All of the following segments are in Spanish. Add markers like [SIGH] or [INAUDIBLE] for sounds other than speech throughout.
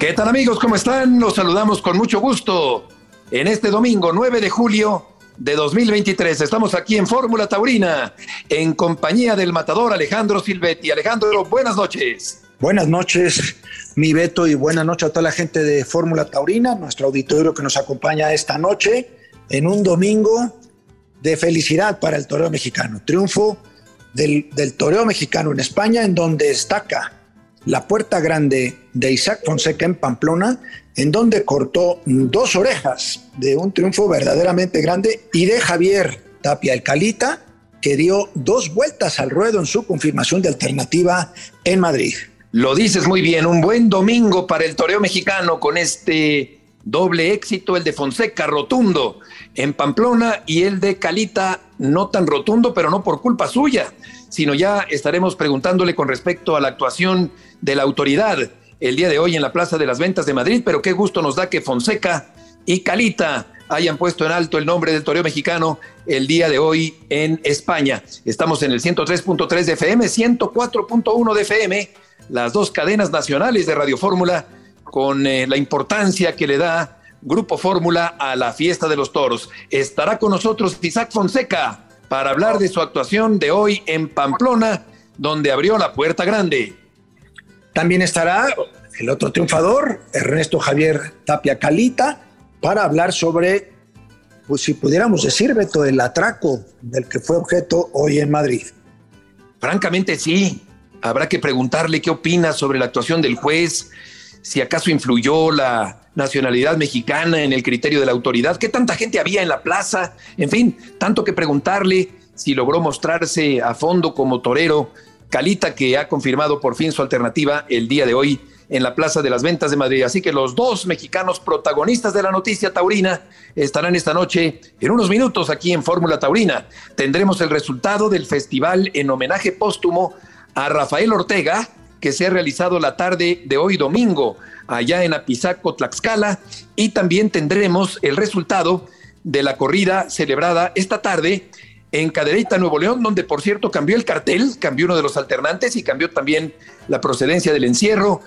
¿Qué tal amigos? ¿Cómo están? Los saludamos con mucho gusto en este domingo 9 de julio de 2023. Estamos aquí en Fórmula Taurina en compañía del matador Alejandro Silvetti. Alejandro, buenas noches. Buenas noches, mi Beto, y buenas noches a toda la gente de Fórmula Taurina, nuestro auditorio que nos acompaña esta noche en un domingo de felicidad para el toreo mexicano. Triunfo del, del toreo mexicano en España, en donde destaca la puerta grande de Isaac Fonseca en Pamplona, en donde cortó dos orejas de un triunfo verdaderamente grande, y de Javier Tapia el Calita, que dio dos vueltas al ruedo en su confirmación de alternativa en Madrid. Lo dices muy bien, un buen domingo para el toreo mexicano con este doble éxito, el de Fonseca rotundo en Pamplona y el de Calita no tan rotundo, pero no por culpa suya, sino ya estaremos preguntándole con respecto a la actuación de la autoridad el día de hoy en la Plaza de las Ventas de Madrid, pero qué gusto nos da que Fonseca y Calita hayan puesto en alto el nombre del toreo mexicano el día de hoy en España. Estamos en el 103.3 de FM, 104.1 de FM, las dos cadenas nacionales de Radio Fórmula, con eh, la importancia que le da Grupo Fórmula a la fiesta de los toros. Estará con nosotros Isaac Fonseca para hablar de su actuación de hoy en Pamplona, donde abrió la puerta grande. También estará el otro triunfador, Ernesto Javier Tapia Calita, para hablar sobre, pues si pudiéramos decir, Beto, el atraco del que fue objeto hoy en Madrid. Francamente sí, habrá que preguntarle qué opina sobre la actuación del juez, si acaso influyó la nacionalidad mexicana en el criterio de la autoridad, qué tanta gente había en la plaza, en fin, tanto que preguntarle si logró mostrarse a fondo como torero Calita, que ha confirmado por fin su alternativa el día de hoy en la Plaza de las Ventas de Madrid. Así que los dos mexicanos protagonistas de la noticia taurina estarán esta noche en unos minutos aquí en Fórmula Taurina. Tendremos el resultado del festival en homenaje póstumo a Rafael Ortega, que se ha realizado la tarde de hoy domingo allá en Apizaco, Tlaxcala, y también tendremos el resultado de la corrida celebrada esta tarde en Cadereyta, Nuevo León, donde por cierto cambió el cartel, cambió uno de los alternantes y cambió también la procedencia del encierro.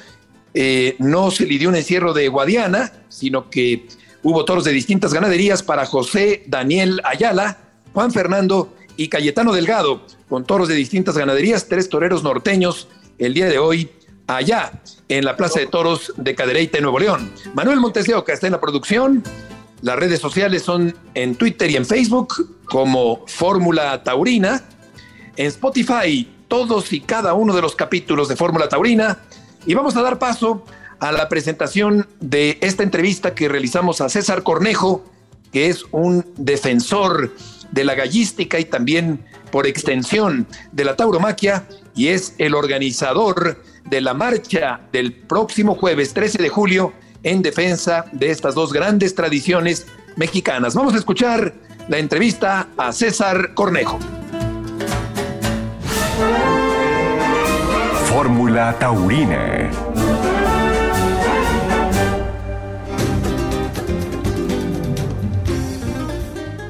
Eh, no se lidió un encierro de Guadiana, sino que hubo toros de distintas ganaderías para José Daniel Ayala, Juan Fernando y Cayetano Delgado, con toros de distintas ganaderías, tres toreros norteños el día de hoy allá en la Plaza de Toros de Cadereyta, Nuevo León. Manuel Montes de Oca está en la producción las redes sociales son en Twitter y en Facebook como Fórmula Taurina. En Spotify, todos y cada uno de los capítulos de Fórmula Taurina. Y vamos a dar paso a la presentación de esta entrevista que realizamos a César Cornejo, que es un defensor de la gallística y también por extensión de la tauromaquia y es el organizador de la marcha del próximo jueves 13 de julio en defensa de estas dos grandes tradiciones mexicanas. Vamos a escuchar la entrevista a César Cornejo. Fórmula Taurina.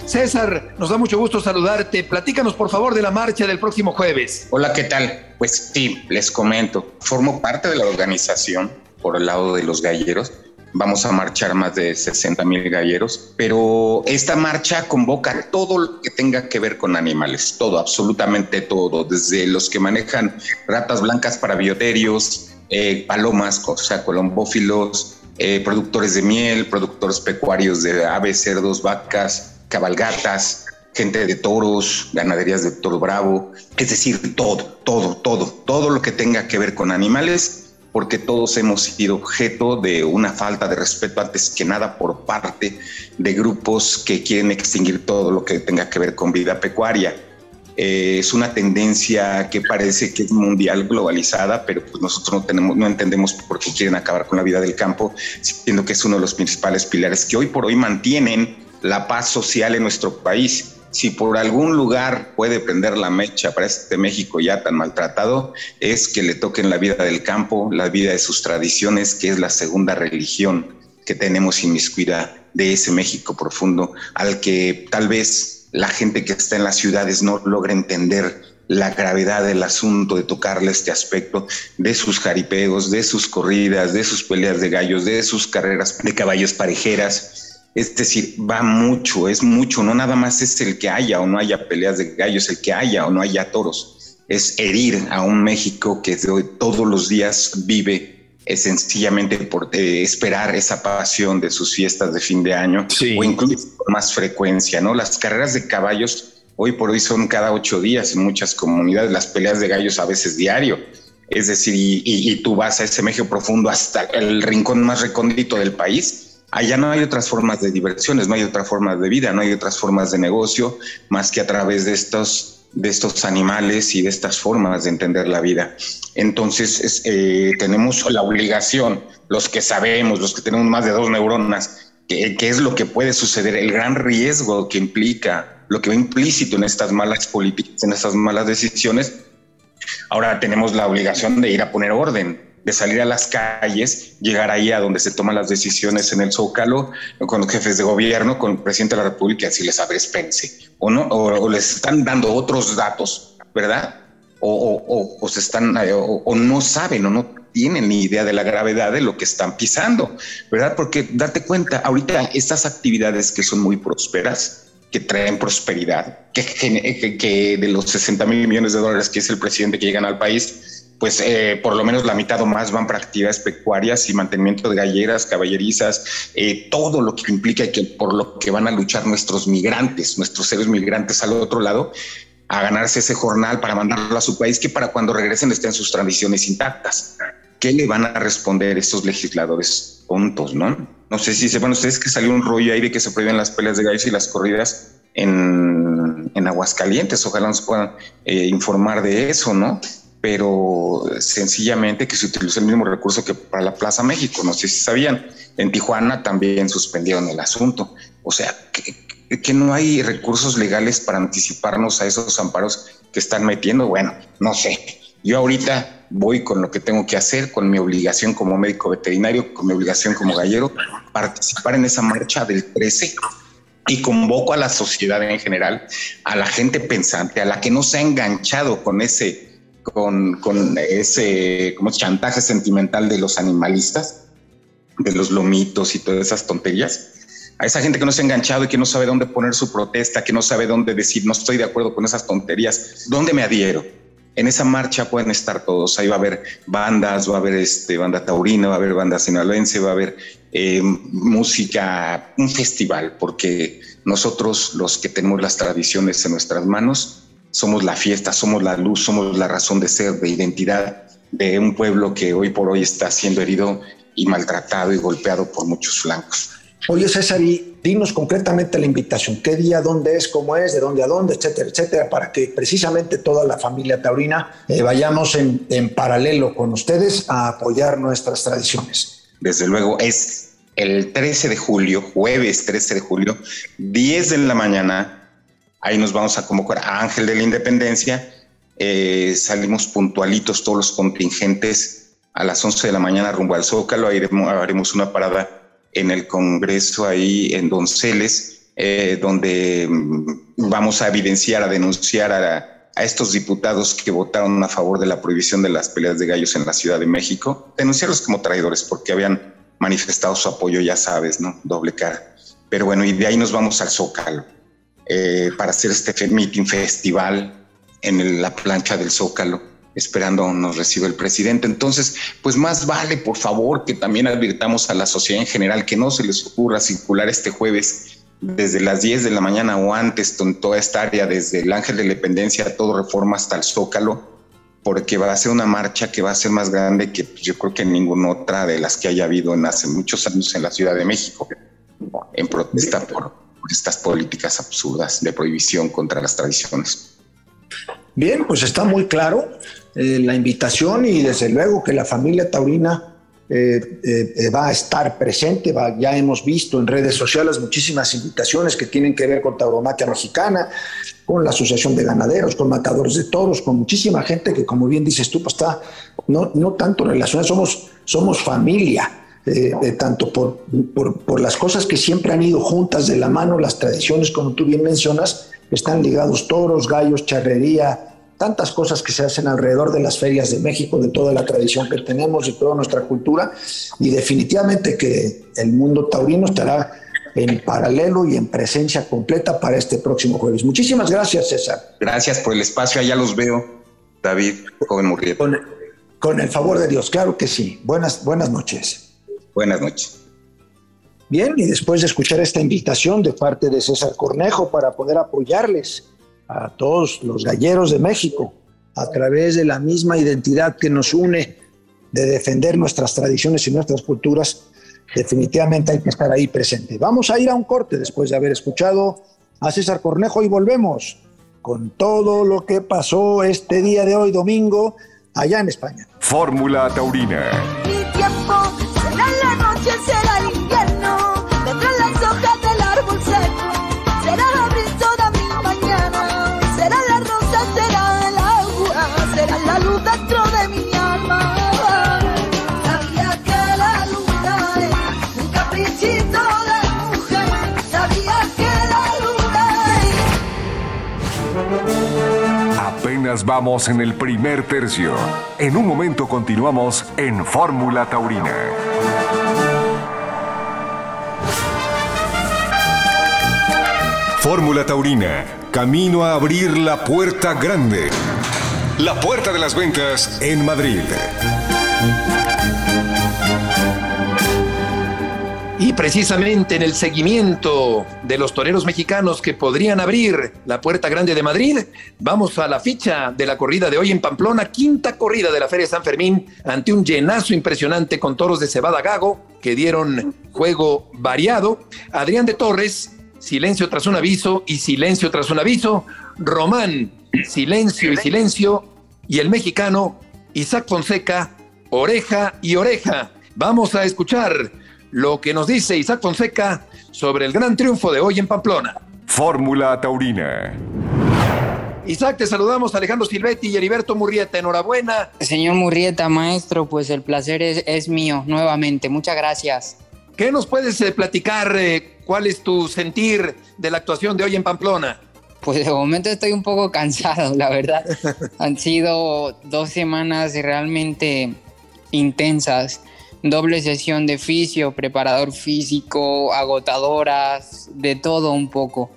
César, nos da mucho gusto saludarte. Platícanos, por favor, de la marcha del próximo jueves. Hola, ¿qué tal? Pues sí, les comento. Formo parte de la organización por el lado de los galleros vamos a marchar más de 60 mil galleros, pero esta marcha convoca todo lo que tenga que ver con animales, todo, absolutamente todo, desde los que manejan ratas blancas para bioterios, eh, palomas, o sea, colombófilos, eh, productores de miel, productores pecuarios de aves, cerdos, vacas, cabalgatas, gente de toros, ganaderías de toro bravo, es decir, todo, todo, todo, todo lo que tenga que ver con animales porque todos hemos sido objeto de una falta de respeto antes que nada por parte de grupos que quieren extinguir todo lo que tenga que ver con vida pecuaria. Eh, es una tendencia que parece que es mundial, globalizada, pero pues nosotros no, no entendemos por qué quieren acabar con la vida del campo, siendo que es uno de los principales pilares que hoy por hoy mantienen la paz social en nuestro país. Si por algún lugar puede prender la mecha para este México ya tan maltratado, es que le toquen la vida del campo, la vida de sus tradiciones, que es la segunda religión que tenemos inmiscuida de ese México profundo, al que tal vez la gente que está en las ciudades no logra entender la gravedad del asunto de tocarle este aspecto de sus jaripeos, de sus corridas, de sus peleas de gallos, de sus carreras de caballos parejeras. Es decir, va mucho, es mucho, no nada más es el que haya o no haya peleas de gallos, el que haya o no haya toros, es herir a un México que todos los días vive es sencillamente por eh, esperar esa pasión de sus fiestas de fin de año o incluso con más frecuencia, ¿no? Las carreras de caballos hoy por hoy son cada ocho días en muchas comunidades, las peleas de gallos a veces diario. Es decir, y, tú vas a ese México profundo hasta el rincón más recóndito del país. Allá no hay otras formas de diversiones, no hay otras formas de vida, no hay otras formas de negocio más que a través de estos de estos animales y de estas formas de entender la vida. Entonces eh, tenemos la obligación, los que sabemos, los que tenemos más de dos neuronas, qué es lo que puede suceder, el gran riesgo que implica, lo que va implícito en estas malas políticas, en estas malas decisiones. Ahora tenemos la obligación de ir a poner orden, de salir a las calles, llegar ahí a donde se toman las decisiones en el Zócalo, con los jefes de gobierno, con el presidente de la República, y decirles, a ver, espérense, o no, o, les están dando otros datos, ¿verdad? O, o se están, eh, o, no saben o no tienen ni idea de la gravedad de lo que están pisando, ¿verdad? Porque date cuenta, ahorita estas actividades que son muy prósperas, que traen prosperidad, que, que, que de los 60 mil millones de dólares que es el presidente que llegan al país, pues eh, por lo menos la mitad o más van para actividades pecuarias y mantenimiento de galleras, caballerizas, eh, todo lo que implica que por lo que van a luchar nuestros migrantes, nuestros seres migrantes al otro lado, a ganarse ese jornal para mandarlo a su país, que para cuando regresen estén sus tradiciones intactas. ¿Qué le van a responder estos legisladores tontos, no? No sé si sepan ustedes que salió un rollo ahí de que se prohíben las peleas de gallos y las corridas en, en Aguascalientes. Ojalá nos puedan eh, informar de eso, ¿no? Pero sencillamente que se utilizó el mismo recurso que para la Plaza México. No sé si sabían, en Tijuana también suspendieron el asunto. O sea, que, que no hay recursos legales para anticiparnos a esos amparos que están metiendo. Bueno, no sé. Yo ahorita voy con lo que tengo que hacer, con mi obligación como médico veterinario, con mi obligación como gallero, participar en esa marcha del 13 y convoco a la sociedad en general, a la gente pensante, a la que no se ha enganchado con ese con, ese como chantaje sentimental de los animalistas, de los lomitos y todas esas tonterías. A esa gente que no se ha enganchado y que no sabe dónde poner su protesta, que no sabe dónde decir no estoy de acuerdo con esas tonterías, ¿dónde me adhiero? En esa marcha pueden estar todos. Ahí va a haber bandas, va a haber este, banda taurina, va a haber banda sinaloense, va a haber eh, música, un festival, porque nosotros los que tenemos las tradiciones en nuestras manos, somos la fiesta, somos la luz, somos la razón de ser, de identidad de un pueblo que hoy por hoy está siendo herido y maltratado y golpeado por muchos flancos. Oye, César, y dinos concretamente la invitación, qué día, dónde es, cómo es, de dónde a dónde, etcétera, etcétera, para que precisamente toda la familia taurina eh, vayamos en, en paralelo con ustedes a apoyar nuestras tradiciones. Desde luego, es el 13 de julio, jueves 13 de julio, 10 de la mañana, Ahí nos vamos a convocar a Ángel de la Independencia. Eh, salimos puntualitos todos los contingentes a las 11 de la mañana rumbo al Zócalo. Ahí haremos una parada en el Congreso ahí en Donceles, eh, donde mm, vamos a evidenciar, a denunciar a, a, estos diputados que votaron a favor de la prohibición de las peleas de gallos en la Ciudad de México, denunciarlos como traidores porque habían manifestado su apoyo, ya sabes, ¿no? Doble cara. Pero bueno, y de ahí nos vamos al Zócalo. Eh, para hacer este meeting festival en la plancha del Zócalo, esperando nos reciba el presidente. Entonces, pues más vale, por favor, que también advirtamos a la sociedad en general que no se les ocurra circular este jueves desde las 10 de la mañana o antes en toda esta área, desde el Ángel de la Independencia, todo reforma hasta el Zócalo, porque va a ser una marcha que va a ser más grande que pues, yo creo que ninguna otra de las que haya habido en hace muchos años en la Ciudad de México, en protesta por, estas políticas absurdas de prohibición contra las tradiciones. Bien, pues está muy claro eh, la invitación y desde luego que la familia taurina eh, eh, va a estar presente. ya hemos visto en redes sociales muchísimas invitaciones que tienen que ver con tauromaquia mexicana, con la Asociación de Ganaderos, con Matadores de Toros, con muchísima gente que, como bien dices tú, pues está no, no tanto relacionada, somos, somos familia. Tanto por, por, por, las cosas que siempre han ido juntas de la mano, las tradiciones, como tú bien mencionas, están ligados toros, gallos, charrería, tantas cosas que se hacen alrededor de las ferias de México, de toda la tradición que tenemos y toda nuestra cultura, y definitivamente que el mundo taurino estará en paralelo y en presencia completa para este próximo jueves. Muchísimas gracias, César. Gracias por el espacio, allá los veo, David, joven Murrieta. Con, con, el favor de Dios, claro que sí. Buenas, buenas noches. Buenas noches. Bien, y después de escuchar esta invitación de parte de César Cornejo para poder apoyarles a todos los galleros de México a través de la misma identidad que nos une de defender nuestras tradiciones y nuestras culturas, definitivamente hay que estar ahí presente. Vamos a ir a un corte después de haber escuchado a César Cornejo y volvemos con todo lo que pasó este día de hoy, domingo, allá en España. Fórmula Taurina. Vamos en el primer tercio. En un momento continuamos en Fórmula Taurina. Fórmula Taurina, camino a abrir la puerta grande. La puerta de las ventas en Madrid. Y precisamente en el seguimiento de los toreros mexicanos que podrían abrir la puerta grande de Madrid, vamos a la ficha de la corrida de hoy en Pamplona, quinta corrida de la Feria San Fermín, ante un llenazo impresionante con toros de cebada gago que dieron juego variado. Adrián de Torres, silencio tras un aviso y silencio tras un aviso. Román, silencio y silencio. Y el mexicano, Isaac Fonseca, oreja y oreja. Vamos a escuchar lo que nos dice Isaac Fonseca sobre el gran triunfo de hoy en Pamplona. Fórmula Taurina. Isaac, te saludamos Alejandro Silvetti y Heriberto Murrieta. Enhorabuena. Señor Murrieta, maestro, pues el placer es, mío nuevamente. Muchas gracias. ¿Qué nos puedes eh, platicar? Eh, ¿Cuál es tu sentir de la actuación de hoy en Pamplona? Pues de momento estoy un poco [LAUGHS] cansado, la verdad. Han sido dos semanas realmente intensas doble sesión de fisio, preparador físico, agotadoras, de todo un poco.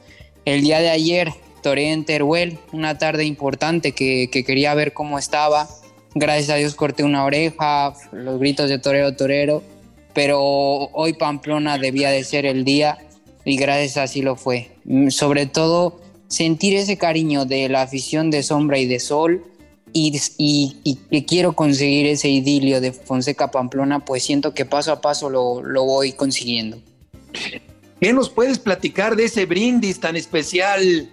El día de ayer toré en Teruel, una tarde importante que, quería ver cómo estaba. Gracias a Dios corté una oreja, los gritos de torero, torero, pero hoy Pamplona debía de ser el día y gracias así lo fue. Mm, sobre todo sentir ese cariño de la afición de sombra y de sol, y, y, quiero conseguir ese idilio de Fonseca Pamplona, pues siento que paso a paso lo, lo voy consiguiendo. ¿Qué nos puedes platicar de ese brindis tan especial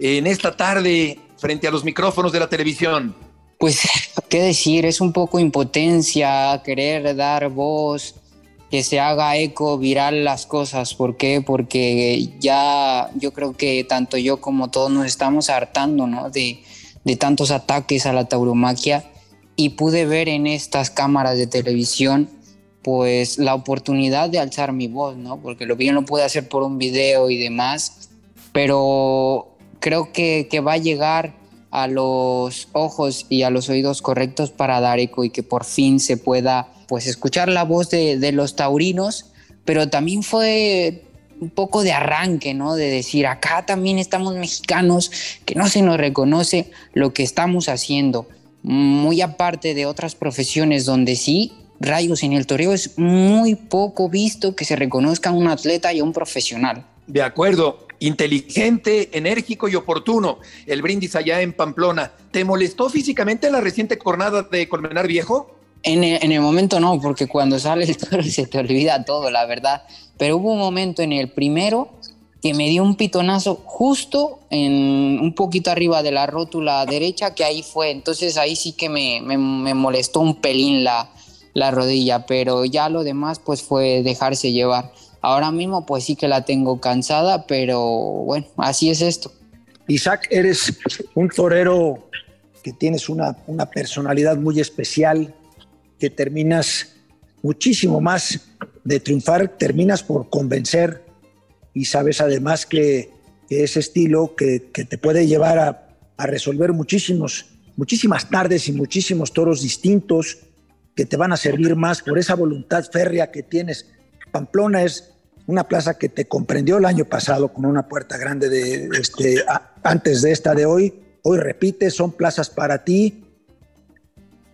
en esta tarde frente a los micrófonos de la televisión? Pues, ¿qué decir? Es un poco impotencia, querer dar voz, que se haga eco viral las cosas. ¿Por qué? Porque ya yo creo que tanto yo como todos nos estamos hartando, ¿no? De, de tantos ataques a la tauromaquia y pude ver en estas cámaras de televisión pues la oportunidad de alzar mi voz, ¿no? Porque lo bien lo pude hacer por un video y demás, pero creo que, que va a llegar a los ojos y a los oídos correctos para dar eco y que por fin se pueda pues escuchar la voz de, de los taurinos, pero también fue un poco de arranque, ¿no? De decir, acá también estamos mexicanos, que no se nos reconoce lo que estamos haciendo. Muy aparte de otras profesiones donde sí, rayos en el toreo es muy poco visto que se reconozca a un atleta y a un profesional. De acuerdo, inteligente, enérgico y oportuno. El brindis allá en Pamplona. ¿Te molestó físicamente la reciente jornada de Colmenar Viejo? En el, momento no, porque cuando sale el toro [LAUGHS] se te olvida todo, la verdad. Pero hubo un momento en el primero que me dio un pitonazo justo en un poquito arriba de la rótula derecha, que ahí fue. Entonces ahí sí que me, molestó un pelín la, la rodilla, pero ya lo demás pues fue dejarse llevar. Ahora mismo pues sí que la tengo cansada, pero bueno, así es esto. Isaac, eres un torero que tienes una, una personalidad muy especial, terminas muchísimo más de triunfar, terminas por convencer y sabes además que, ese estilo que, te puede llevar a, a, resolver muchísimos, muchísimas tardes y muchísimos toros distintos que te van a servir más por esa voluntad férrea que tienes. Pamplona es una plaza que te comprendió el año pasado con una puerta grande de, este, antes de esta de hoy. Hoy repite, son plazas para ti.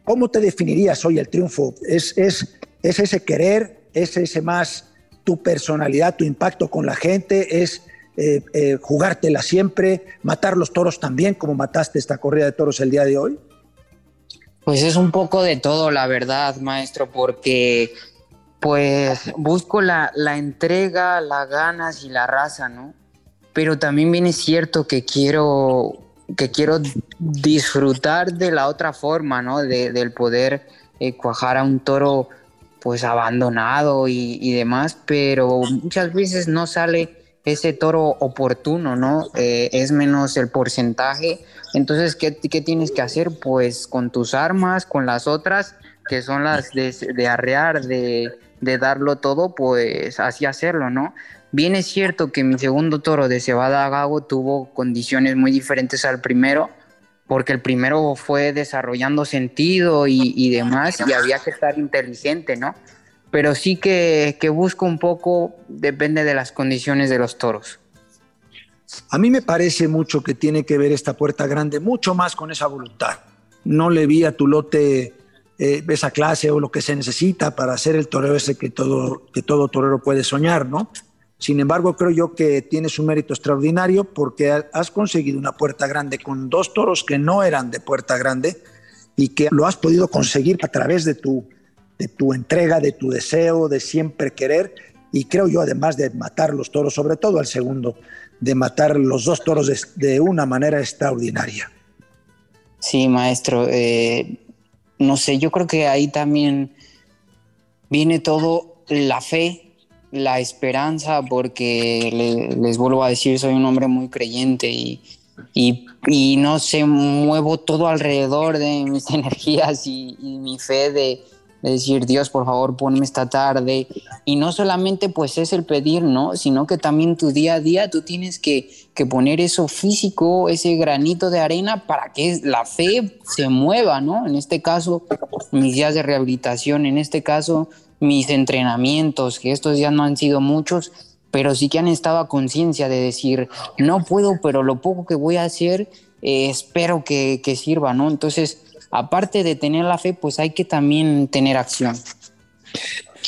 ¿Cómo te definirías hoy el triunfo? ¿Es, es, es ese querer? ¿Es ese más tu personalidad, tu impacto con la gente, es eh, eh, jugártela siempre, matar los toros también, como mataste esta corrida de toros el día de hoy? Pues es un poco de todo, la verdad, maestro, porque pues busco la, la entrega, las ganas y la raza, ¿no? Pero también viene cierto que quiero, que quiero disfrutar de la otra forma, ¿no? De, del poder eh, cuajar a un toro pues abandonado y, demás, pero muchas veces no sale ese toro oportuno, ¿no? Eh, es menos el porcentaje. Entonces, ¿qué, tienes que hacer? Pues con tus armas, con las otras, que son las de, arrear, de, de, darlo todo, pues así hacerlo, ¿no? Bien es cierto que mi segundo toro de Cebada Gago tuvo condiciones muy diferentes al primero, porque el primero fue desarrollando sentido y, demás, y había que estar inteligente, ¿no? Pero sí que, que busco un poco, depende de las condiciones de los toros. A mí me parece mucho que tiene que ver esta puerta grande, mucho más con esa voluntad. No le vi a tu lote eh, esa clase o lo que se necesita para hacer el torero ese que todo, que todo torero puede soñar, ¿no? Sin embargo, creo yo que tienes un mérito extraordinario porque has conseguido una puerta grande con dos toros que no eran de puerta grande y que lo has podido conseguir a través de tu, de tu entrega, de tu deseo, de siempre querer. Y creo yo, además de matar los toros, sobre todo el segundo, de matar los dos toros de, una manera extraordinaria. Sí, maestro. Eh, no sé, yo creo que ahí también viene todo la fe la esperanza, porque les vuelvo a decir, soy un hombre muy creyente y, y, no sé, muevo todo alrededor de [LAUGHS] mis energías y, mi fe de, decir, Dios, por favor, ponme esta tarde. Y no solamente pues es el pedir, ¿no? Sino que también tu día a día tú tienes que, que poner eso físico, ese granito de arena para que la fe se mueva, ¿no? En este caso, mis días de rehabilitación, en este caso, mis entrenamientos, que estos ya no han sido muchos, pero sí que han estado a conciencia de decir, no puedo, pero lo poco que voy a hacer, eh, espero que, que, sirva, ¿no? Entonces, aparte de tener la fe, pues hay que también tener acción.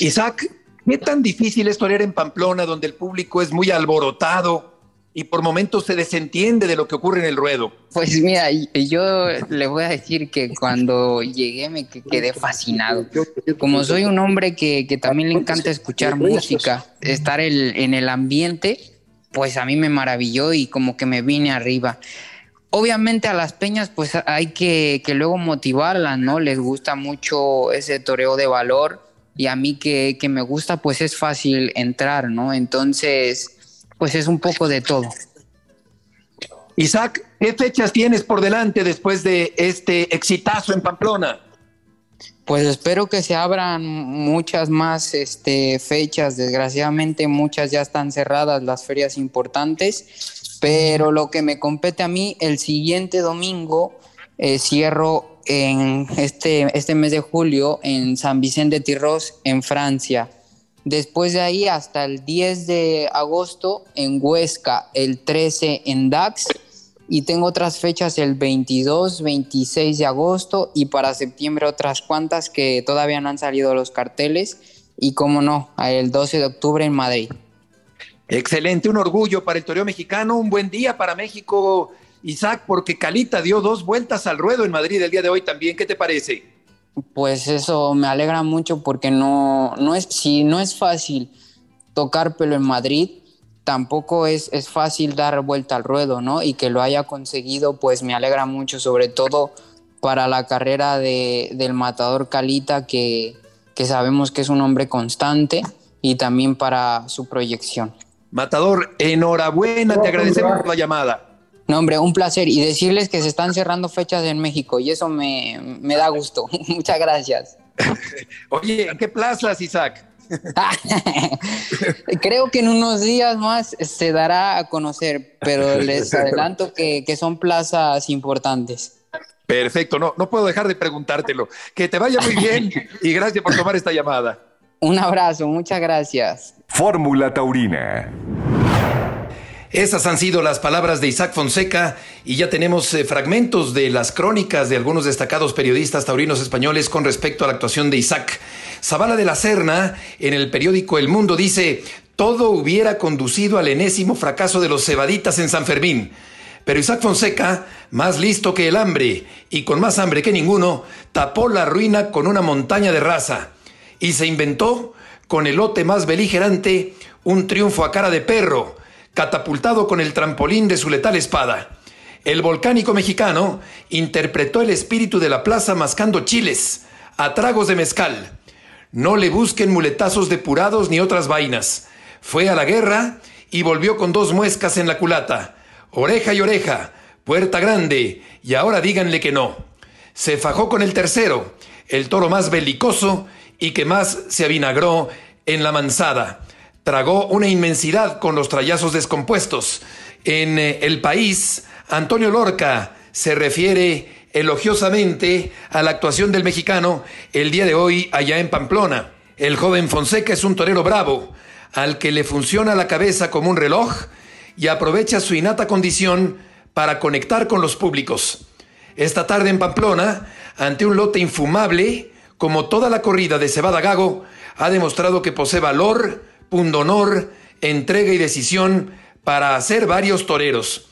Isaac, ¿qué tan difícil es torear en Pamplona, donde el público es muy alborotado? Y por momentos se desentiende de lo que ocurre en el ruedo. Pues mira, yo le voy a decir que cuando llegué me quedé fascinado. Como soy un hombre que, también le encanta escuchar música, estar en el ambiente, pues a mí me maravilló y como que me vine arriba. Obviamente a las peñas pues hay que, que luego motivarlas, ¿no? Les gusta mucho ese toreo de valor y a mí que, que me gusta pues es fácil entrar, ¿no? Entonces pues es un poco de todo. Isaac, ¿qué fechas tienes por delante después de este exitazo en Pamplona? Pues espero que se abran muchas más este, fechas. Desgraciadamente muchas ya están cerradas las ferias importantes, pero lo que me compete a mí, el siguiente domingo eh, cierro en este, este mes de julio en San Vicente de Tirros, en Francia. Después de ahí hasta el 10 de agosto en Huesca, el 13 en Dax y tengo otras fechas el 22, 26 de agosto y para septiembre otras cuantas que todavía no han salido los carteles y como no, el 12 de octubre en Madrid. Excelente, un orgullo para el toreo mexicano, un buen día para México, Isaac, porque Calita dio dos vueltas al ruedo en Madrid el día de hoy también. ¿Qué te parece? Pues eso me alegra mucho porque no, no es, si no es fácil tocar pelo en Madrid, tampoco es, es fácil dar vuelta al ruedo, ¿no? Y que lo haya conseguido, pues me alegra mucho, sobre todo para la carrera de, del matador Calita, que, que sabemos que es un hombre constante, y también para su proyección. Matador, enhorabuena, te agradecemos por la llamada. No, hombre, un placer. Y decirles que se están cerrando fechas en México y eso me, me da gusto. [LAUGHS] Muchas gracias. [LAUGHS] Oye, ¿en qué plazas, Isaac? [LAUGHS] Creo que en unos días más se dará a conocer, pero les adelanto que, que son plazas importantes. Perfecto, no, no puedo dejar de preguntártelo. Que te vaya muy bien y gracias por tomar esta llamada. Un abrazo, muchas gracias. Fórmula Taurina. Esas han sido las palabras de Isaac Fonseca y ya tenemos eh, fragmentos de las crónicas de algunos destacados periodistas taurinos españoles con respecto a la actuación de Isaac. Zavala de la Serna, en el periódico El Mundo, dice, todo hubiera conducido al enésimo fracaso de los cebaditas en San Fermín. Pero Isaac Fonseca, más listo que el hambre y con más hambre que ninguno, tapó la ruina con una montaña de raza y se inventó, con el lote más beligerante, un triunfo a cara de perro, catapultado con el trampolín de su letal espada. El volcánico mexicano interpretó el espíritu de la plaza mascando chiles, a tragos de mezcal. No le busquen muletazos depurados ni otras vainas. Fue a la guerra y volvió con dos muescas en la culata. Oreja y oreja, puerta grande, y ahora díganle que no. Se fajó con el tercero, el toro más belicoso y que más se avinagró en la mansada. Tragó una inmensidad con los trayazos descompuestos. En eh, el país, Antonio Lorca se refiere elogiosamente a la actuación del mexicano el día de hoy allá en Pamplona. El joven Fonseca es un torero bravo, al que le funciona la cabeza como un reloj y aprovecha su innata condición para conectar con los públicos. Esta tarde en Pamplona, ante un lote infumable, como toda la corrida de Cebada Gago, ha demostrado que posee valor, pundonor, entrega y decisión para hacer varios toreros.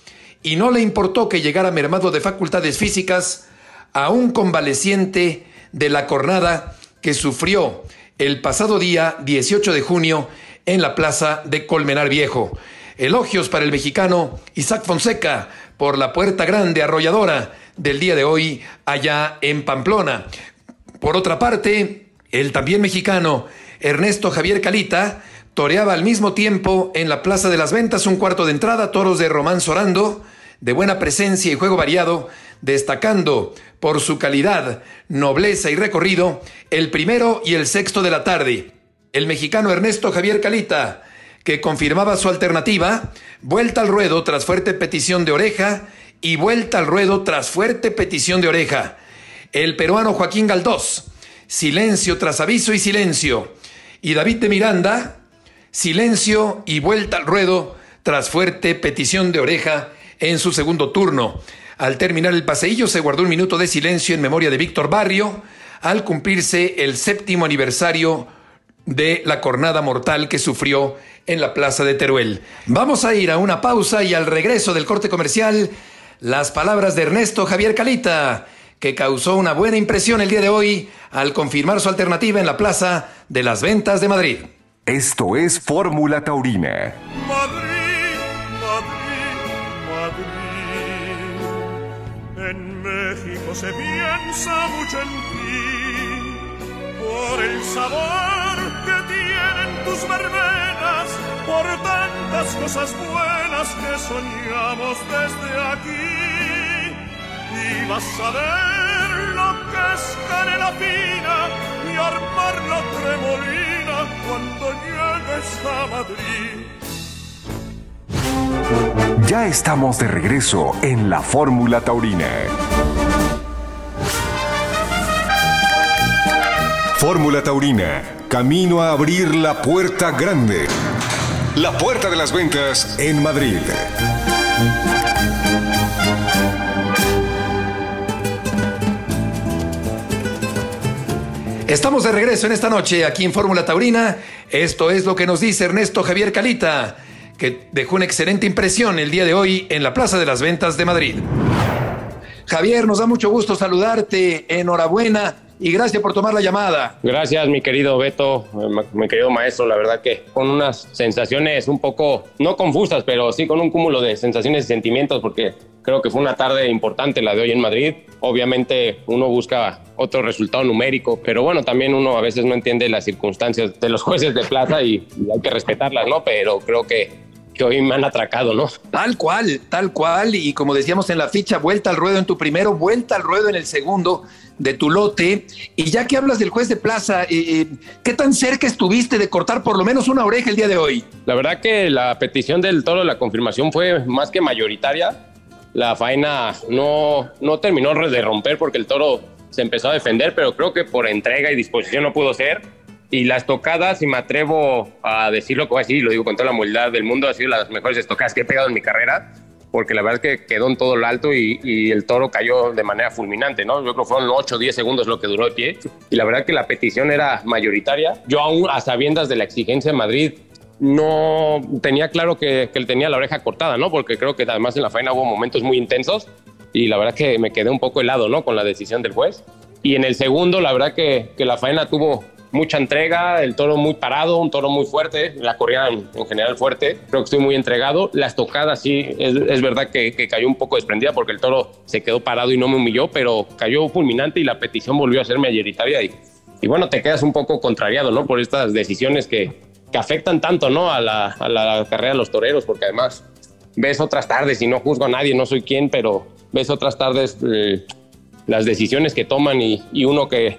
Y no le importó que llegara mermado de facultades físicas a un convaleciente de la cornada que sufrió el pasado día 18 de junio en la plaza de Colmenar Viejo. Elogios para el mexicano Isaac Fonseca por la puerta grande arrolladora del día de hoy allá en Pamplona. Por otra parte, el también mexicano Ernesto Javier Calita toreaba al mismo tiempo en la Plaza de las Ventas un cuarto de entrada, toros de Román Sorando, de buena presencia y juego variado, destacando por su calidad, nobleza y recorrido el primero y el sexto de la tarde. El mexicano Ernesto Javier Calita, que confirmaba su alternativa, vuelta al ruedo tras fuerte petición de oreja y vuelta al ruedo tras fuerte petición de oreja. El peruano Joaquín Galdós, silencio tras aviso y silencio. Y David de Miranda, silencio y vuelta al ruedo tras fuerte petición de oreja en su segundo turno. Al terminar el paseillo se guardó un minuto de silencio en memoria de Víctor Barrio al cumplirse el séptimo aniversario de la cornada mortal que sufrió en la plaza de Teruel. Vamos a ir a una pausa y al regreso del corte comercial, las palabras de Ernesto Javier Calita, que causó una buena impresión el día de hoy al confirmar su alternativa en la plaza de las ventas de Madrid. Esto es Fórmula Taurina. Madrid, Madrid, Madrid. En México se piensa mucho en ti por el sabor que tienen tus verbenas, por tantas cosas buenas que soñamos desde aquí. Y vas a ver lo que es canela fina y armar la tremolina cuando llegues a Madrid. Ya estamos de regreso en la Fórmula Taurina. Fórmula Taurina, camino a abrir la puerta grande. La puerta de las ventas en Madrid. Estamos de regreso en esta noche aquí en Fórmula Taurina. Esto es lo que nos dice Ernesto Javier Calita, que dejó una excelente impresión el día de hoy en la Plaza de las Ventas de Madrid. Javier, nos da mucho gusto saludarte. Enhorabuena. Y gracias por tomar la llamada. Gracias, mi querido Beto, eh, mi querido maestro. La verdad que con unas sensaciones un poco, no confusas, pero sí con un cúmulo de sensaciones y sentimientos, porque creo que fue una tarde importante la de hoy en Madrid. Obviamente uno busca otro resultado numérico, pero bueno, también uno a veces no entiende las circunstancias de los [LAUGHS] jueces de plaza y, y hay que respetarlas, ¿no? Pero creo que que hoy me han atracado, ¿no? Tal cual, tal cual. Y como decíamos en la ficha, vuelta al ruedo en tu primero, vuelta al ruedo en el segundo de tu lote. Y ya que hablas del juez de plaza, eh, eh, ¿qué tan cerca estuviste de cortar por lo menos una oreja el día de hoy? La verdad que la petición del toro, la confirmación fue más que mayoritaria. La faena no, no terminó de romper porque el toro se empezó a defender, pero creo que por entrega y disposición no pudo ser y las tocadas, y me atrevo a decirlo así, lo digo con toda la humildad del mundo, han sido las mejores estocadas que he pegado en mi carrera, porque la verdad es que quedó en todo lo alto y, el toro cayó de manera fulminante, ¿no? Yo creo que fueron 8 o 10 segundos lo que duró de pie, y la verdad que la petición era mayoritaria. Yo aún a sabiendas de la exigencia de Madrid, no tenía claro que, que él tenía la oreja cortada, ¿no? Porque creo que además en la faena hubo momentos muy intensos y la verdad que me quedé un poco helado, ¿no? Con la decisión del juez. Y en el segundo, la verdad que, que la faena tuvo mucha entrega, el toro muy parado, un toro muy fuerte, la corrida en, general fuerte, creo que estoy muy entregado. Las tocadas sí, es, verdad que, cayó un poco desprendida porque el toro se quedó parado y no me humilló, pero cayó fulminante y la petición volvió a ser mayoritaria y, y bueno, te quedas un poco contrariado, ¿no? Por estas decisiones que, que afectan tanto, ¿no? A la, a la, carrera de los toreros, porque además ves otras tardes y no juzgo a nadie, no soy quien, pero ves otras tardes eh, las decisiones que toman y uno que,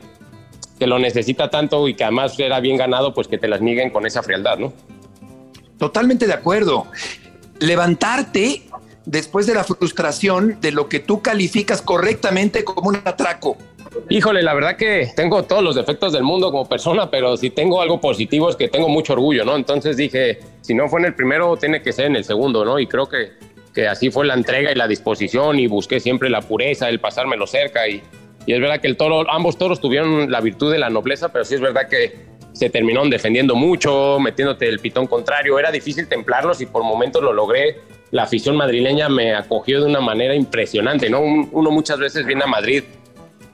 que lo necesita tanto y que además era bien ganado, pues que te las nieguen con esa frialdad, ¿no? Totalmente de acuerdo. Levantarte después de la frustración de lo que tú calificas correctamente como un atraco. Híjole, la verdad que tengo todos los defectos del mundo como persona, pero si tengo algo positivo es que tengo mucho orgullo, ¿no? Entonces dije, si no fue en el primero, tiene que ser en el segundo, ¿no? Y creo que, que así fue la entrega y la disposición y busqué siempre la pureza, el pasármelo cerca y, y es verdad que el toro, ambos toros tuvieron la virtud de la nobleza, pero sí es verdad que se terminaron defendiendo mucho, metiéndote el pitón contrario. Era difícil templarlos y por momentos lo logré. La afición madrileña me acogió de una manera impresionante, ¿no? Uno muchas veces viene a Madrid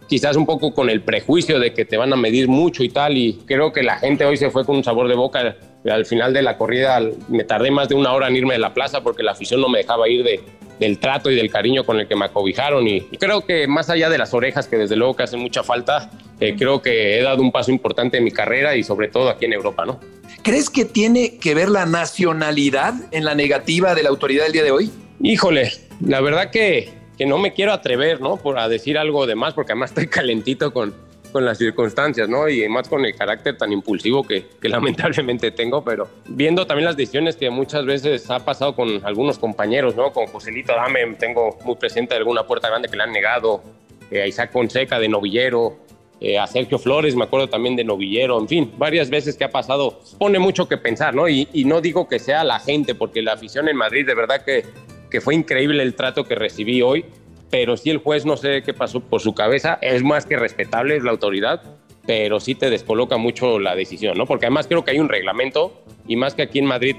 quizás un poco con el prejuicio de que te van a medir mucho y tal, y creo que la gente hoy se fue con un sabor de boca. Al final de la corrida me tardé más de una hora en irme de la plaza porque la afición no me dejaba ir de, del trato y del cariño con el que me acobijaron y, creo que más allá de las orejas que desde luego que hacen mucha falta, eh, creo que he dado un paso importante en mi carrera y sobre todo aquí en Europa, ¿no? ¿Crees que tiene que ver la nacionalidad en la negativa de la autoridad del día de hoy? Híjole, la verdad que, que no me quiero atrever, ¿no? Por a decir algo de más, porque además estoy [LAUGHS] calentito con, con las circunstancias, ¿no? Y más con el carácter tan impulsivo que, que, [LAUGHS] lamentablemente tengo, pero viendo también las decisiones que muchas veces ha pasado con algunos compañeros, ¿no? Con Joselito Dame, tengo muy presente alguna puerta grande que le han negado, eh, a Isaac Fonseca de Novillero, eh, a Sergio Flores, me acuerdo también de Novillero, en fin, varias veces que ha pasado, pone mucho que pensar, ¿no? Y, y no digo que sea la gente, porque la afición en Madrid, de verdad que, que fue increíble el trato que recibí hoy pero si el juez no sé qué pasó por su cabeza, es más que respetable, es la autoridad, pero sí te descoloca mucho la decisión, ¿no? Porque además creo que hay un reglamento y más que aquí en Madrid,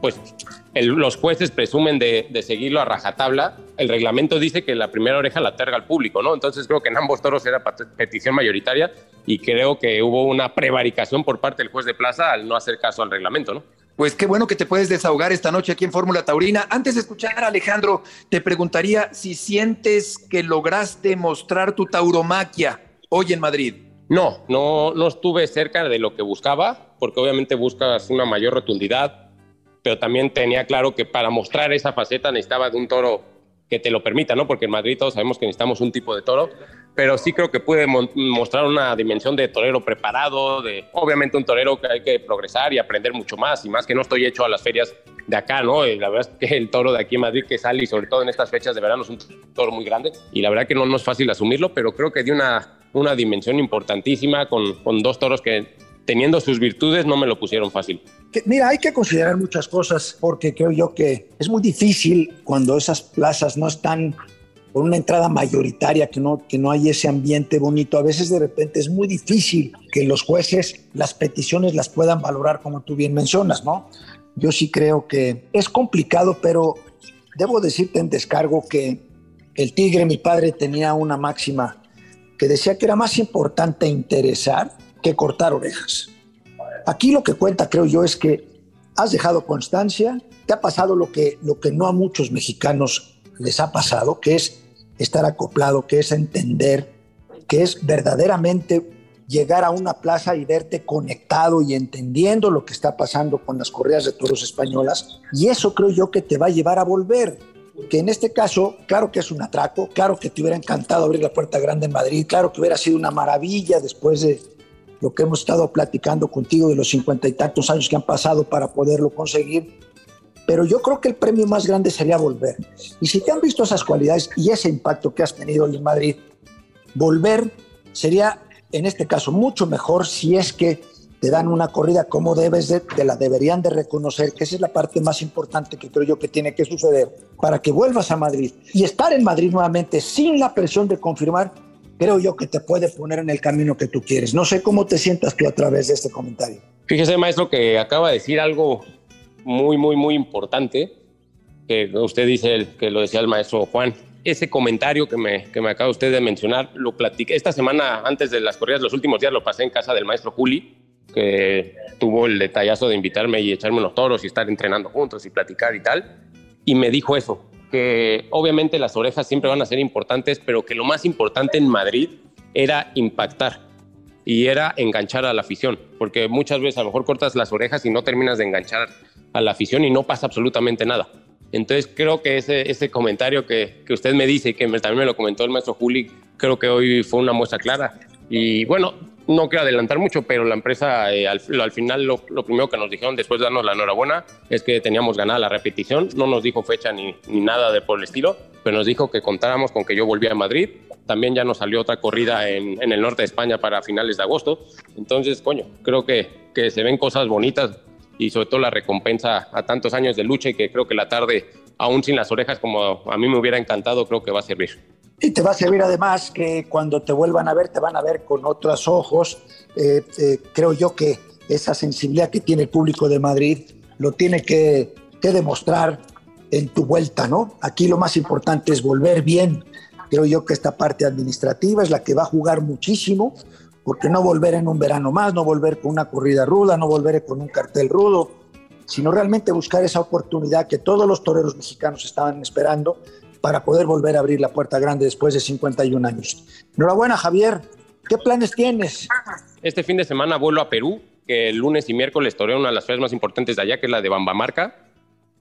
pues los jueces presumen de, seguirlo a rajatabla. El reglamento dice que la primera oreja la terga al público, ¿no? Entonces creo que en ambos toros era petición mayoritaria y creo que hubo una prevaricación por parte del juez de plaza al no hacer caso al reglamento, ¿no? Pues qué bueno que te puedes desahogar esta noche aquí en Fórmula Taurina. Antes de escuchar Alejandro, te preguntaría si sientes que lograste mostrar tu tauromaquia hoy en Madrid. No, no, no estuve cerca de lo que buscaba, porque obviamente buscas una mayor rotundidad, pero también tenía claro que para mostrar esa faceta necesitaba de un toro que te lo permita, ¿no? Porque en Madrid todos sabemos que necesitamos un tipo de toro pero sí creo que pude mostrar una dimensión de torero preparado, de obviamente un torero que hay que progresar y aprender mucho más, y más que no estoy hecho a las ferias de acá, ¿no? Y la verdad es que el toro de aquí en Madrid que sale, y sobre todo en estas fechas de verano, es un toro muy grande, y la verdad que no, no es fácil asumirlo, pero creo que dio una, una dimensión importantísima con, con dos toros que teniendo sus virtudes no me lo pusieron fácil. Mira, hay que considerar muchas cosas porque creo yo que es muy difícil cuando esas plazas no están por una entrada mayoritaria, que no, que no hay ese ambiente bonito. A veces de repente es muy difícil que los jueces las peticiones las puedan valorar como tú bien mencionas, ¿no? Yo sí creo que es complicado, pero debo decirte en descargo que el tigre, mi padre, tenía una máxima que decía que era más importante interesar que cortar orejas. Aquí lo que cuenta, creo yo, es que has dejado constancia, te ha pasado lo que, lo que no a muchos mexicanos les ha pasado, que es estar acoplado, que es entender, que es verdaderamente llegar a una plaza y verte conectado y entendiendo lo que está pasando con las correas de toros españolas. Y eso creo yo que te va a llevar a volver. Que en este caso, claro que es un atraco, claro que te hubiera encantado abrir la puerta grande en Madrid, claro que hubiera sido una maravilla después de lo que hemos estado platicando contigo de los cincuenta y tantos años que han pasado para poderlo conseguir. Pero yo creo que el premio más grande sería volver. Y si te han visto esas cualidades y ese impacto que has tenido en Madrid, volver sería en este caso mucho mejor si es que te dan una corrida como debes de, te la deberían de reconocer, que esa es la parte más importante que creo yo que tiene que suceder para que vuelvas a Madrid y estar en Madrid nuevamente sin la presión de confirmar, creo yo que te puede poner en el camino que tú quieres. No sé cómo te sientas tú a través de este comentario. Fíjese, maestro, que acaba de decir algo muy, muy, muy importante, que usted dice que lo decía el maestro Juan, ese comentario que me, que me acaba usted de mencionar, lo platiqué esta semana antes de las corridas, los últimos días lo pasé en casa del maestro Juli, que tuvo el detallazo de invitarme y echarme unos toros y estar entrenando juntos y platicar y tal. Y me dijo eso, que obviamente las orejas siempre van a ser importantes, pero que lo más importante en Madrid era impactar y era enganchar a la afición, porque muchas veces a lo mejor cortas las orejas y no terminas de enganchar a la afición y no pasa absolutamente nada. Entonces creo que ese, ese comentario que, que usted me dice y que también me lo comentó el maestro Juli, creo que hoy fue una muestra clara. Y bueno, no quiero adelantar mucho, pero la empresa eh, al, al, final lo, lo, primero que nos dijeron después de darnos la enhorabuena es que teníamos ganada la repetición. No nos dijo fecha ni, ni nada de por el estilo, pero nos dijo que contáramos con que yo volvía a Madrid. También ya nos salió otra corrida en, en el norte de España para finales de agosto. Entonces, coño, creo que, que se ven cosas bonitas y sobre todo la recompensa a tantos años de lucha y que creo que la tarde, aún sin las orejas como a mí me hubiera encantado, creo que va a servir. Y te va a servir además que cuando te vuelvan a ver, te van a ver con otros ojos. Eh, eh, creo yo que esa sensibilidad que tiene el público de Madrid lo tiene que, que demostrar en tu vuelta, ¿no? Aquí lo más importante es volver bien. Creo yo que esta parte administrativa es la que va a jugar muchísimo, porque no volver en un verano más, no volver con una corrida ruda, no volver con un cartel rudo, sino realmente buscar esa oportunidad que todos los toreros mexicanos estaban esperando para poder volver a abrir la puerta grande después de 51 años. Enhorabuena, Javier. ¿Qué planes tienes? Este fin de semana vuelo a Perú, que el lunes y miércoles toreo una de las ferias más importantes de allá, que es la de Bambamarca.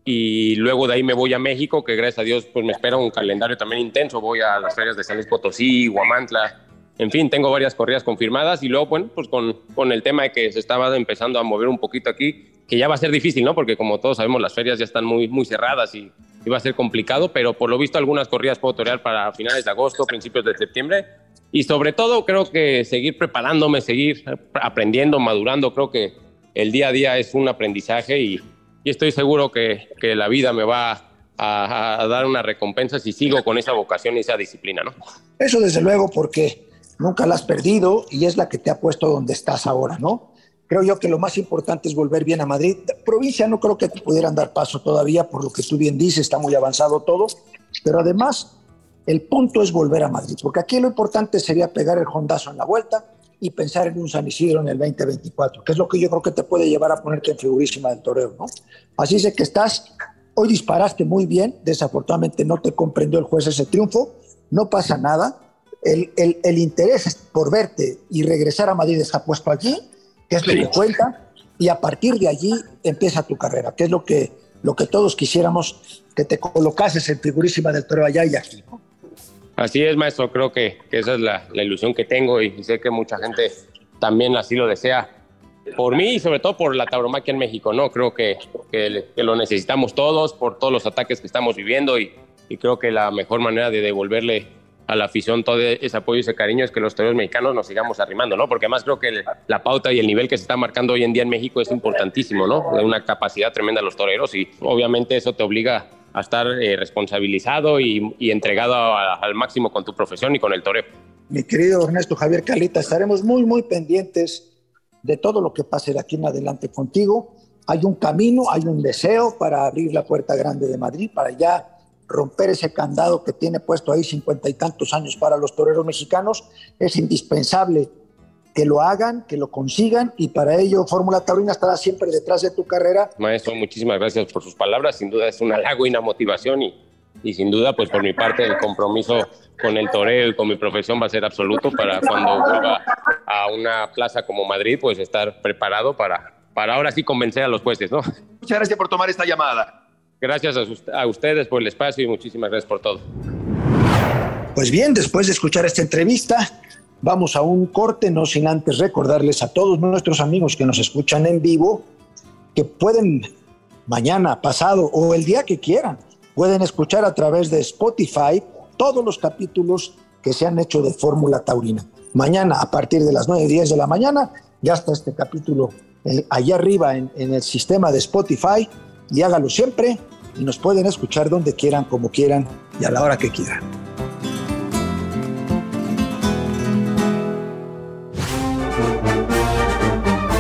Y luego de ahí me voy a México, que gracias a Dios pues me espera un calendario también intenso. Voy a las ferias de San Luis Potosí, Huamantla, en fin, tengo varias corridas confirmadas y luego, bueno, pues con, con, el tema de que se estaba empezando a mover un poquito aquí, que ya va a ser difícil, ¿no? Porque como todos sabemos, las ferias ya están muy, muy cerradas y, y va a ser complicado, pero por lo visto algunas corridas puedo torear para finales de agosto, principios de septiembre. Y sobre todo creo que seguir preparándome, seguir aprendiendo, madurando, creo que el día a día es un aprendizaje y, y estoy seguro que, que la vida me va a, a, dar una recompensa si sigo con esa vocación y esa disciplina, ¿no? Eso desde luego, porque nunca la has perdido y es la que te ha puesto donde estás ahora, ¿no? Creo yo que lo más importante es volver bien a Madrid. Provincia no creo que te pudieran dar paso todavía, por lo que tú bien dices, está muy avanzado todo, pero además el punto es volver a Madrid, porque aquí lo importante sería pegar el hondazo en la vuelta y pensar en un San Isidro en el 2024, que es lo que yo creo que te puede llevar a ponerte en figurísima del toreo, ¿no? Así es que estás, hoy disparaste muy bien, desafortunadamente no te comprendió el juez ese triunfo, no pasa nada, el, el, el, interés por verte y regresar a Madrid está puesto allí, que es lo que cuenta, y a partir de allí empieza tu carrera, que es lo que, lo que todos quisiéramos que te colocases en figurísima del toreo allá y aquí. ¿no? Así es, maestro, creo que, que esa es la, la, ilusión que tengo y sé que mucha gente también así lo desea. Por mí y sobre todo por la tauromaquia en México, ¿no? Creo que, que, que lo necesitamos todos por todos los ataques que estamos viviendo y, y creo que la mejor manera de devolverle a la afición todo ese apoyo y ese cariño es que los toreros mexicanos nos sigamos arrimando, ¿no? Porque además creo que la pauta y el nivel que se está marcando hoy en día en México es importantísimo, ¿no? De una capacidad tremenda los toreros y obviamente eso te obliga a estar eh, responsabilizado y, entregado a, al máximo con tu profesión y con el toreo. Mi querido Ernesto Javier Calita, estaremos muy, muy pendientes de todo lo que pase de aquí en adelante contigo. Hay un camino, hay un deseo para abrir la puerta grande de Madrid, para ya romper ese candado que tiene puesto ahí cincuenta y tantos años para los toreros mexicanos. Es indispensable que lo hagan, que lo consigan y para ello Fórmula Taurina estará siempre detrás de tu carrera. Maestro, muchísimas gracias por sus palabras. Sin duda es un halago y una motivación y, y sin duda, pues por mi parte, el compromiso con el toreo y con mi profesión va a ser absoluto para cuando vuelva a una plaza como Madrid, pues estar preparado para, para ahora sí convencer a los jueces, ¿no? Muchas gracias por tomar esta llamada. Gracias a, ustedes por el espacio y muchísimas gracias por todo. Pues bien, después de escuchar esta entrevista, vamos a un corte, no sin antes recordarles a todos nuestros amigos que nos escuchan en vivo que pueden mañana, pasado o el día que quieran, pueden escuchar a través de Spotify todos los capítulos que se han hecho de Fórmula Taurina. Mañana, a partir de las 9 y 10 de la mañana, ya está este capítulo eh, allá arriba en el sistema de Spotify y hágalo siempre y nos pueden escuchar donde quieran, como quieran y a la hora que quieran.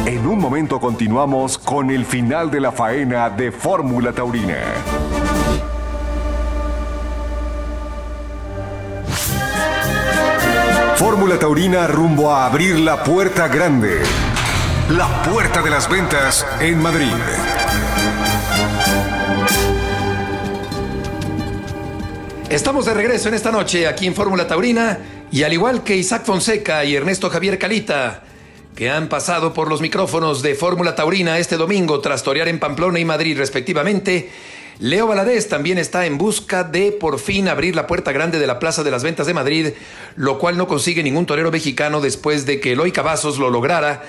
En un momento continuamos con el final de la faena de Fórmula Taurina. Fórmula Taurina rumbo a abrir la puerta grande. La puerta de las ventas en Madrid. Estamos de regreso en esta noche aquí en Fórmula Taurina y al igual que Isaac Fonseca y Ernesto Javier Calita, que han pasado por los micrófonos de Fórmula Taurina este domingo tras torear en Pamplona y Madrid respectivamente, Leo Valadez también está en busca de por fin abrir la puerta grande de la Plaza de las Ventas de Madrid, lo cual no consigue ningún torero mexicano después de que Eloy Cavazos lo lograra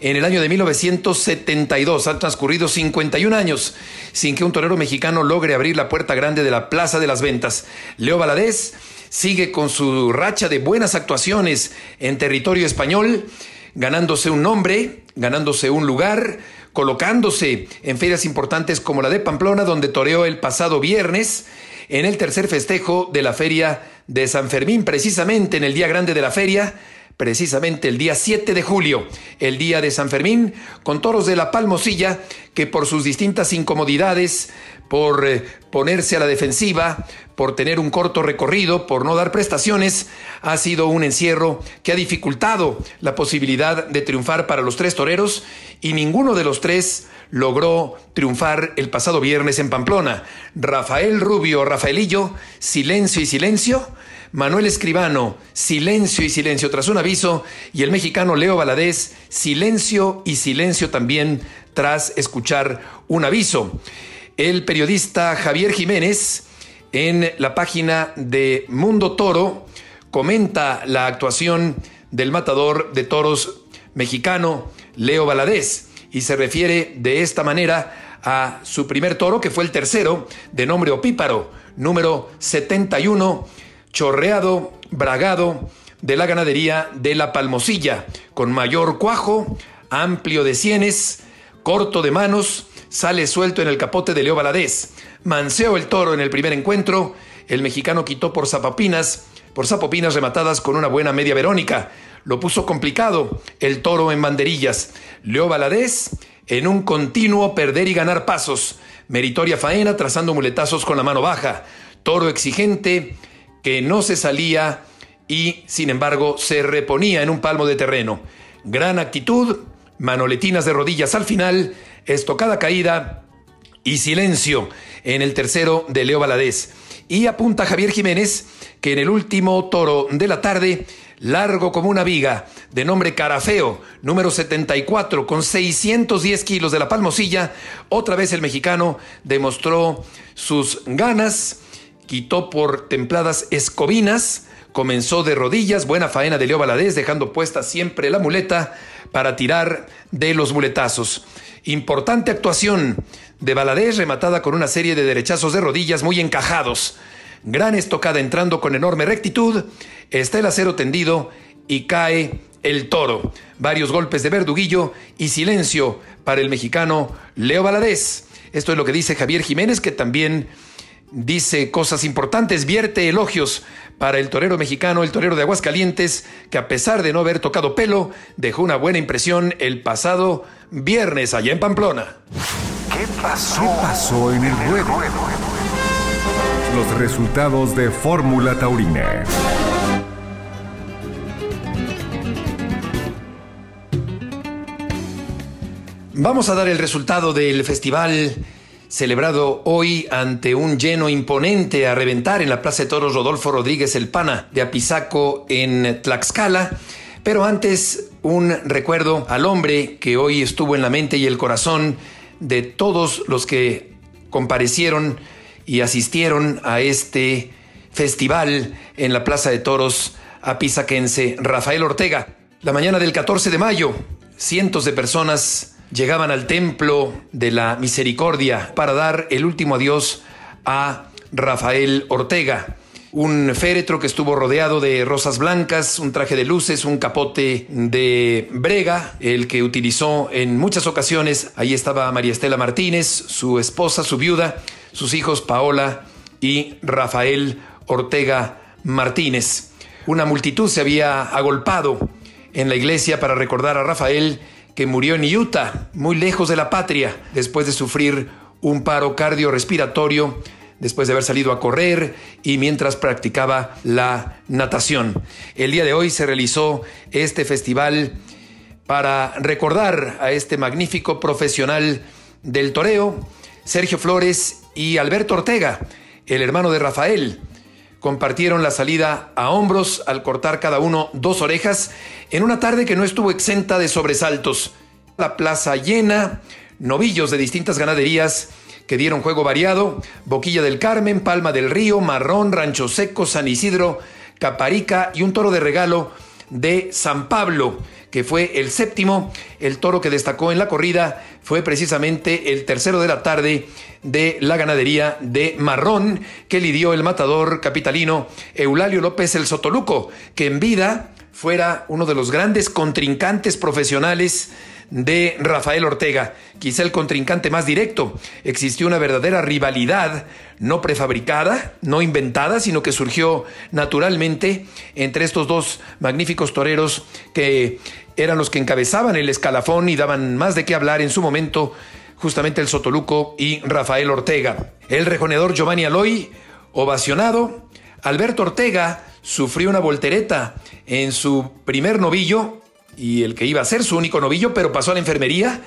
en el año de 1972. Han transcurrido 51 años sin que un torero mexicano logre abrir la puerta grande de la Plaza de las Ventas. Leo Valadez sigue con su racha de buenas actuaciones en territorio español, ganándose un nombre, ganándose un lugar, colocándose en ferias importantes como la de Pamplona, donde toreó el pasado viernes en el tercer festejo de la feria de San Fermín, precisamente en el día grande de la feria, precisamente el día 7 de julio, el día de San Fermín, con toros de la Palmosilla, que por sus distintas incomodidades, por eh, ponerse a la defensiva, por tener un corto recorrido, por no dar prestaciones, ha sido un encierro que ha dificultado la posibilidad de triunfar para los tres toreros y ninguno de los tres logró triunfar el pasado viernes en Pamplona. Rafael Rubio, Rafaelillo, silencio y silencio. Manuel Escribano, silencio y silencio tras un aviso, y el mexicano Leo Valadez, silencio y silencio también tras escuchar un aviso. El periodista Javier Jiménez, en la página de Mundo Toro, comenta la actuación del matador de toros mexicano Leo Valadez y se refiere de esta manera a su primer toro, que fue el tercero, de nombre Opíparo, número 71 chorreado, bragado de la ganadería de la Palmosilla, con mayor cuajo, amplio de sienes, corto de manos, sale suelto en el capote de Leo Valadez. Manseó el toro en el primer encuentro, el mexicano quitó por zapapinas, por zapopinas rematadas con una buena media verónica. Lo puso complicado, el toro en banderillas. Leo Valadez en un continuo perder y ganar pasos. Meritoria faena trazando muletazos con la mano baja. Toro exigente, que no se salía y, sin embargo, se reponía en un palmo de terreno. Gran actitud, manoletinas de rodillas al final, estocada caída y silencio en el tercero de Leo Valadez. Y apunta Javier Jiménez que en el último toro de la tarde, largo como una viga, de nombre Carafeo, número 74, con 610 kilos de la palmosilla, otra vez el mexicano demostró sus ganas quitó por templadas escobinas, comenzó de rodillas, buena faena de Leo Valadez, dejando puesta siempre la muleta para tirar de los muletazos. Importante actuación de Valadez, rematada con una serie de derechazos de rodillas muy encajados. Gran estocada entrando con enorme rectitud, está el acero tendido y cae el toro. Varios golpes de verduguillo y silencio para el mexicano Leo Valadez. Esto es lo que dice Javier Jiménez, que también dice cosas importantes, vierte elogios para el torero mexicano, el torero de Aguascalientes, que a pesar de no haber tocado pelo, dejó una buena impresión el pasado viernes allá en Pamplona. ¿Qué pasó, en el ruedo? los resultados de Fórmula Taurina. Vamos a dar el resultado del festival celebrado hoy ante un lleno imponente a reventar en la Plaza de Toros Rodolfo Rodríguez El Pana de Apizaco en Tlaxcala. Pero antes, un recuerdo al hombre que hoy estuvo en la mente y el corazón de todos los que comparecieron y asistieron a este festival en la Plaza de Toros apizaquense, Rafael Ortega. La mañana del 14 de mayo, cientos de personas llegaban al templo de la misericordia para dar el último adiós a Rafael Ortega. Un féretro que estuvo rodeado de rosas blancas, un traje de luces, un capote de brega, el que utilizó en muchas ocasiones. Ahí estaba María Estela Martínez, su esposa, su viuda, sus hijos Paola y Rafael Ortega Martínez. Una multitud se había agolpado en la iglesia para recordar a Rafael que murió en Utah, muy lejos de la patria, después de sufrir un paro cardiorrespiratorio, después de haber salido a correr y mientras practicaba la natación. El día de hoy se realizó este festival para recordar a este magnífico profesional del toreo, Sergio Flores y Alberto Ortega, el hermano de Rafael, compartieron la salida a hombros al cortar cada uno dos orejas en una tarde que no estuvo exenta de sobresaltos. La plaza llena, novillos de distintas ganaderías que dieron juego variado, Boquilla del Carmen, Palma del Río, Marrón, Rancho Seco, San Isidro, Caparica y un toro de regalo de San Pablo que fue el séptimo. El toro que destacó en la corrida fue precisamente el tercero de la tarde de la ganadería de Marrón, que lidió el matador capitalino Eulalio López el Sotoluco, que en vida fuera uno de los grandes contrincantes profesionales de Rafael Ortega, quizá el contrincante más directo. Existió una verdadera rivalidad, no prefabricada, no inventada, sino que surgió naturalmente entre estos dos magníficos toreros que eran los que encabezaban el escalafón y daban más de qué hablar en su momento, justamente el Sotoluco y Rafael Ortega. El rejoneador Giovanni Aloy, ovacionado. Alberto Ortega sufrió una voltereta en su primer novillo y el que iba a ser su único novillo, pero pasó a la enfermería.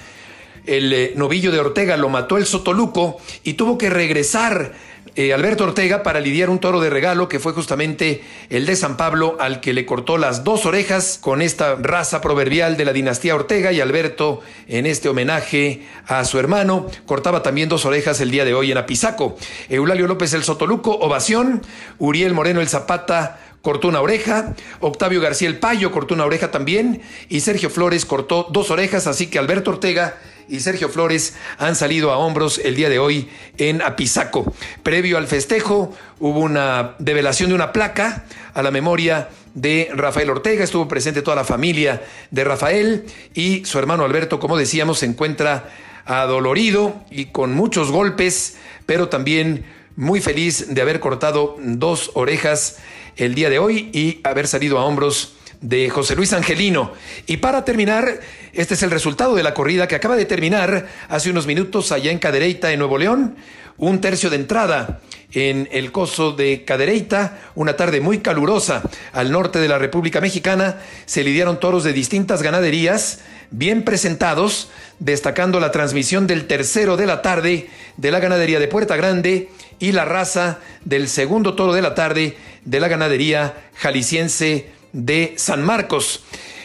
El eh, novillo de Ortega lo mató el Sotoluco y tuvo que regresar eh, Alberto Ortega para lidiar un toro de regalo que fue justamente el de San Pablo al que le cortó las dos orejas con esta raza proverbial de la dinastía Ortega y Alberto en este homenaje a su hermano cortaba también dos orejas el día de hoy en Apizaco. Eulalio López el Sotoluco, ovación, Uriel Moreno el Zapata cortó una oreja, Octavio García el Payo cortó una oreja también y Sergio Flores cortó dos orejas, así que Alberto Ortega y Sergio Flores han salido a hombros el día de hoy en Apizaco. Previo al festejo hubo una develación de una placa a la memoria de Rafael Ortega, estuvo presente toda la familia de Rafael y su hermano Alberto, como decíamos, se encuentra adolorido y con muchos golpes, pero también muy feliz de haber cortado dos orejas el día de hoy y haber salido a hombros de José Luis Angelino. Y para terminar, este es el resultado de la corrida que acaba de terminar hace unos minutos allá en Cadereyta, en Nuevo León. Un tercio de entrada en el coso de Cadereyta, una tarde muy calurosa al norte de la República Mexicana. Se lidiaron toros de distintas ganaderías, bien presentados, destacando la transmisión del tercero de la tarde de la ganadería de Puerta Grande y la raza del segundo toro de la tarde de la ganadería jalisciense de San Marcos.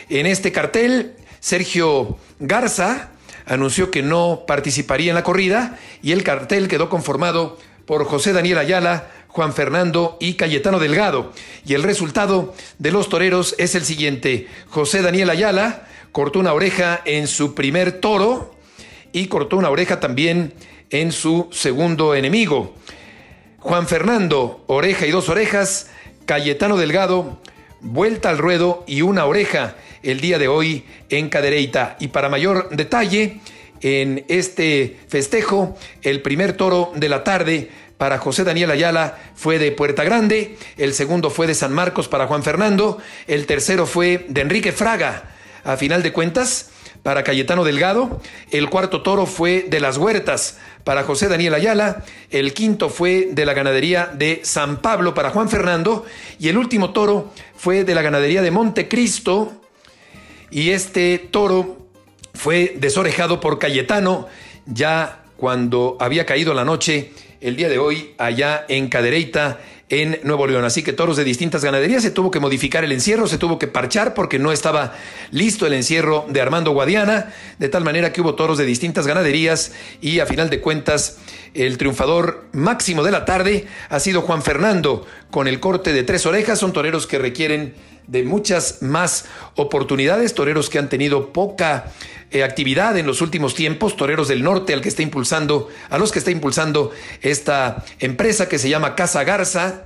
En este cartel, Sergio Garza anunció que no participaría en la corrida y el cartel quedó conformado por José Daniel Ayala, Juan Fernando y Cayetano Delgado. Y el resultado de los toreros es el siguiente. José Daniel Ayala cortó una oreja en su primer toro y cortó una oreja también en su segundo enemigo. Juan Fernando, oreja y dos orejas. Cayetano Delgado, vuelta al ruedo y una oreja el día de hoy en Cadereyta. Y para mayor detalle, en este festejo, el primer toro de la tarde para José Daniel Ayala fue de Puerta Grande, el segundo fue de San Marcos para Juan Fernando, el tercero fue de Enrique Fraga. A final de cuentas, para Cayetano Delgado, el cuarto toro fue de las Huertas para José Daniel Ayala, el quinto fue de la ganadería de San Pablo para Juan Fernando y el último toro fue de la ganadería de Montecristo y este toro fue desorejado por Cayetano ya cuando había caído la noche el día de hoy allá en Cadereyta en Nuevo León. Así que toros de distintas ganaderías se tuvo que modificar el encierro, se tuvo que parchar porque no estaba listo el encierro de Armando Guadiana, de tal manera que hubo toros de distintas ganaderías y a final de cuentas el triunfador máximo de la tarde ha sido Juan Fernando con el corte de tres orejas. Son toreros que requieren de muchas más oportunidades, toreros que han tenido poca eh, actividad en los últimos tiempos, toreros del norte al que está impulsando, a los que está impulsando esta empresa que se llama Casa Garza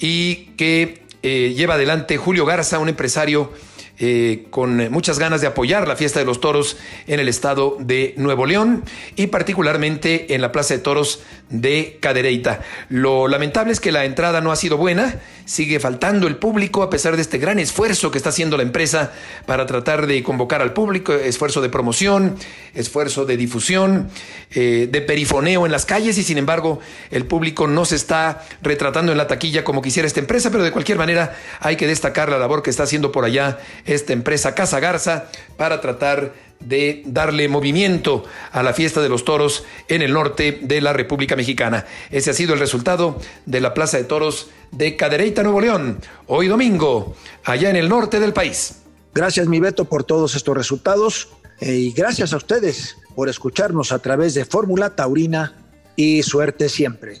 y que eh, lleva adelante Julio Garza, un empresario eh, con muchas ganas de apoyar la fiesta de los toros en el estado de Nuevo León y particularmente en la Plaza de Toros de Cadereyta. Lo lamentable es que la entrada no ha sido buena, sigue faltando el público a pesar de este gran esfuerzo que está haciendo la empresa para tratar de convocar al público, esfuerzo de promoción, esfuerzo de difusión, eh, de perifoneo en las calles y sin embargo el público no se está retratando en la taquilla como quisiera esta empresa, pero de cualquier manera hay que destacar la labor que está haciendo por allá esta empresa Casa Garza para tratar de darle movimiento a la fiesta de los toros en el norte de la República Mexicana. Ese ha sido el resultado de la Plaza de Toros de Cadereyta, Nuevo León, hoy domingo, allá en el norte del país. Gracias, mi Beto, por todos estos resultados eh, y gracias a ustedes por escucharnos a través de Fórmula Taurina y suerte siempre.